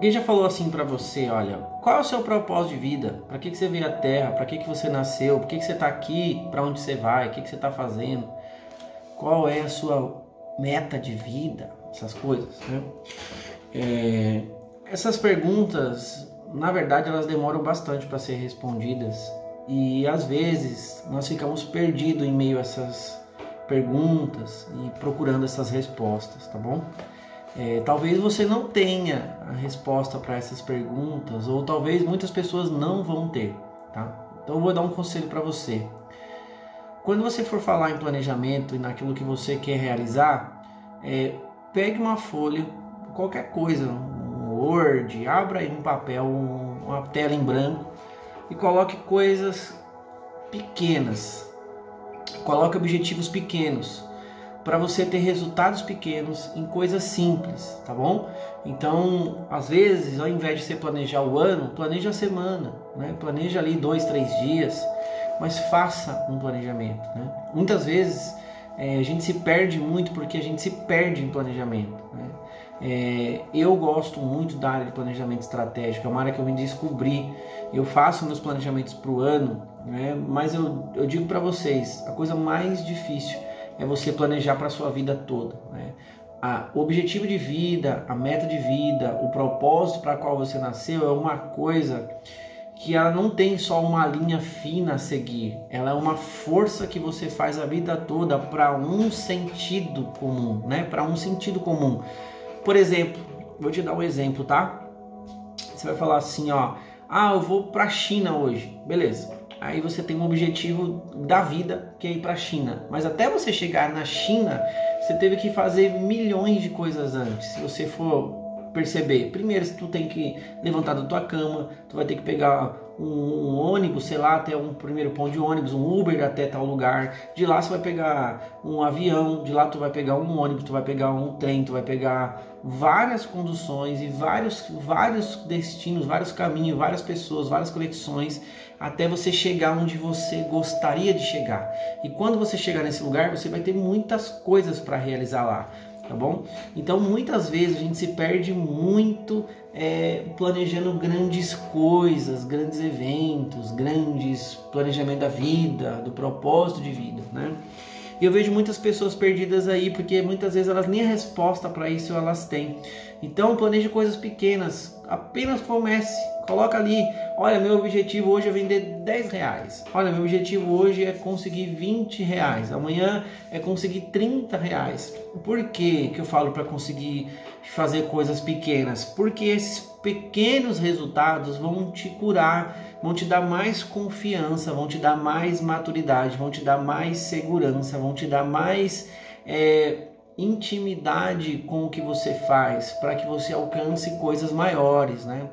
Alguém já falou assim para você, olha, qual é o seu propósito de vida? Para que, que você veio à Terra? Para que, que você nasceu? Por que, que você está aqui? Para onde você vai? O que, que você está fazendo? Qual é a sua meta de vida? Essas coisas, né? É, essas perguntas, na verdade, elas demoram bastante para ser respondidas e às vezes nós ficamos perdidos em meio a essas perguntas e procurando essas respostas, tá bom? É, talvez você não tenha a resposta para essas perguntas, ou talvez muitas pessoas não vão ter, tá? Então eu vou dar um conselho para você. Quando você for falar em planejamento e naquilo que você quer realizar, é, pegue uma folha, qualquer coisa, um Word, abra aí um papel, um, uma tela em branco e coloque coisas pequenas. Coloque objetivos pequenos para você ter resultados pequenos em coisas simples, tá bom? Então, às vezes, ao invés de você planejar o ano, planeja a semana, né? Planeja ali dois, três dias, mas faça um planejamento, né? Muitas vezes é, a gente se perde muito porque a gente se perde em planejamento, né? É, eu gosto muito da área de planejamento estratégico, é uma área que eu me descobri. Eu faço meus planejamentos para o ano, né? mas eu, eu digo para vocês: a coisa mais difícil é você planejar para a sua vida toda. Né? A, o objetivo de vida, a meta de vida, o propósito para qual você nasceu é uma coisa que ela não tem só uma linha fina a seguir, ela é uma força que você faz a vida toda para um sentido comum, né? Para um sentido comum. Por exemplo, vou te dar um exemplo, tá? Você vai falar assim, ó, ah, eu vou para a China hoje, beleza? Aí você tem um objetivo da vida que é ir para a China, mas até você chegar na China, você teve que fazer milhões de coisas antes. Se você for perceber, primeiro tu tem que levantar da tua cama, tu vai ter que pegar um, um, ônibus, sei lá, até um primeiro ponto de ônibus, um Uber até tal lugar. De lá você vai pegar um avião, de lá tu vai pegar um ônibus, tu vai pegar um trem, tu vai pegar várias conduções e vários, vários destinos, vários caminhos, várias pessoas, várias conexões até você chegar onde você gostaria de chegar. E quando você chegar nesse lugar, você vai ter muitas coisas para realizar lá tá bom? Então muitas vezes a gente se perde muito é, planejando grandes coisas, grandes eventos, grandes planejamento da vida, do propósito de vida, né? E eu vejo muitas pessoas perdidas aí, porque muitas vezes elas nem a resposta para isso elas têm. Então planeje coisas pequenas, apenas comece. Coloca ali, olha, meu objetivo hoje é vender 10 reais. Olha, meu objetivo hoje é conseguir 20 reais. Amanhã é conseguir 30 reais. Por que, que eu falo para conseguir fazer coisas pequenas? Porque esses pequenos resultados vão te curar vão te dar mais confiança, vão te dar mais maturidade, vão te dar mais segurança, vão te dar mais é, intimidade com o que você faz, para que você alcance coisas maiores, né?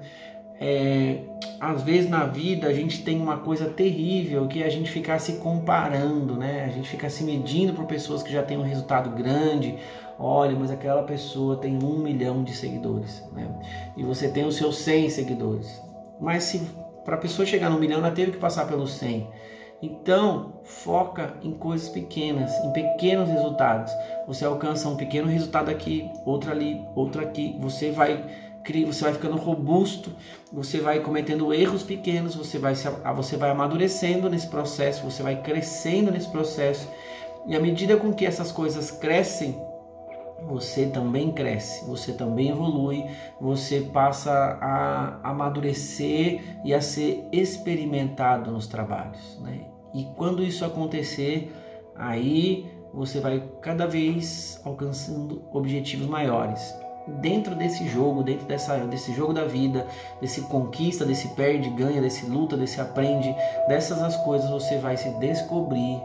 É, às vezes na vida a gente tem uma coisa terrível que é a gente ficar se comparando, né? A gente fica se medindo por pessoas que já têm um resultado grande. Olha, mas aquela pessoa tem um milhão de seguidores, né? E você tem os seus 100 seguidores. Mas se para a pessoa chegar no milhão, ela teve que passar pelos 100. Então, foca em coisas pequenas, em pequenos resultados. Você alcança um pequeno resultado aqui, outro ali, outro aqui. Você vai você vai ficando robusto, você vai cometendo erros pequenos, você vai, você vai amadurecendo nesse processo, você vai crescendo nesse processo. E à medida com que essas coisas crescem, você também cresce, você também evolui, você passa a amadurecer e a ser experimentado nos trabalhos. Né? E quando isso acontecer, aí você vai cada vez alcançando objetivos maiores. Dentro desse jogo, dentro dessa, desse jogo da vida, desse conquista, desse perde, ganha, desse luta, desse aprende, dessas as coisas você vai se descobrir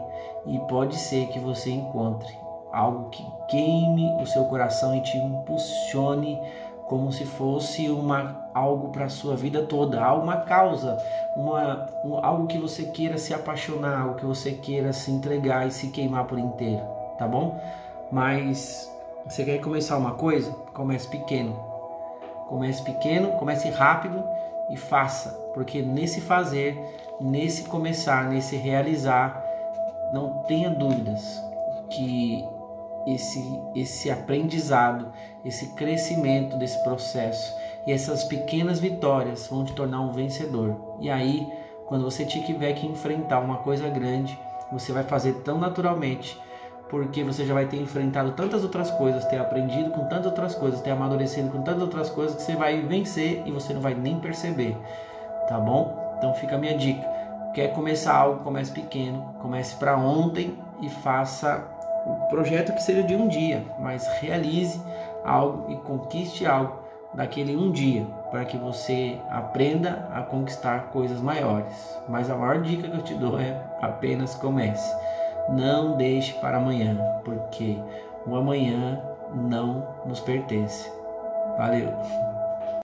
e pode ser que você encontre algo que queime o seu coração e te impulsione como se fosse uma algo para a sua vida toda, uma causa, uma um, algo que você queira se apaixonar, algo que você queira se entregar e se queimar por inteiro, tá bom? Mas você quer começar uma coisa? Comece pequeno. Comece pequeno, comece rápido e faça, porque nesse fazer, nesse começar, nesse realizar, não tenha dúvidas que esse, esse aprendizado, esse crescimento desse processo, E essas pequenas vitórias vão te tornar um vencedor. E aí, quando você tiver que enfrentar uma coisa grande, você vai fazer tão naturalmente, porque você já vai ter enfrentado tantas outras coisas, ter aprendido com tantas outras coisas, ter amadurecido com tantas outras coisas, que você vai vencer e você não vai nem perceber. Tá bom? Então fica a minha dica. Quer começar algo, comece pequeno, comece para ontem e faça um projeto que seja de um dia, mas realize algo e conquiste algo daquele um dia, para que você aprenda a conquistar coisas maiores. Mas a maior dica que eu te dou é apenas comece. Não deixe para amanhã, porque o amanhã não nos pertence. Valeu!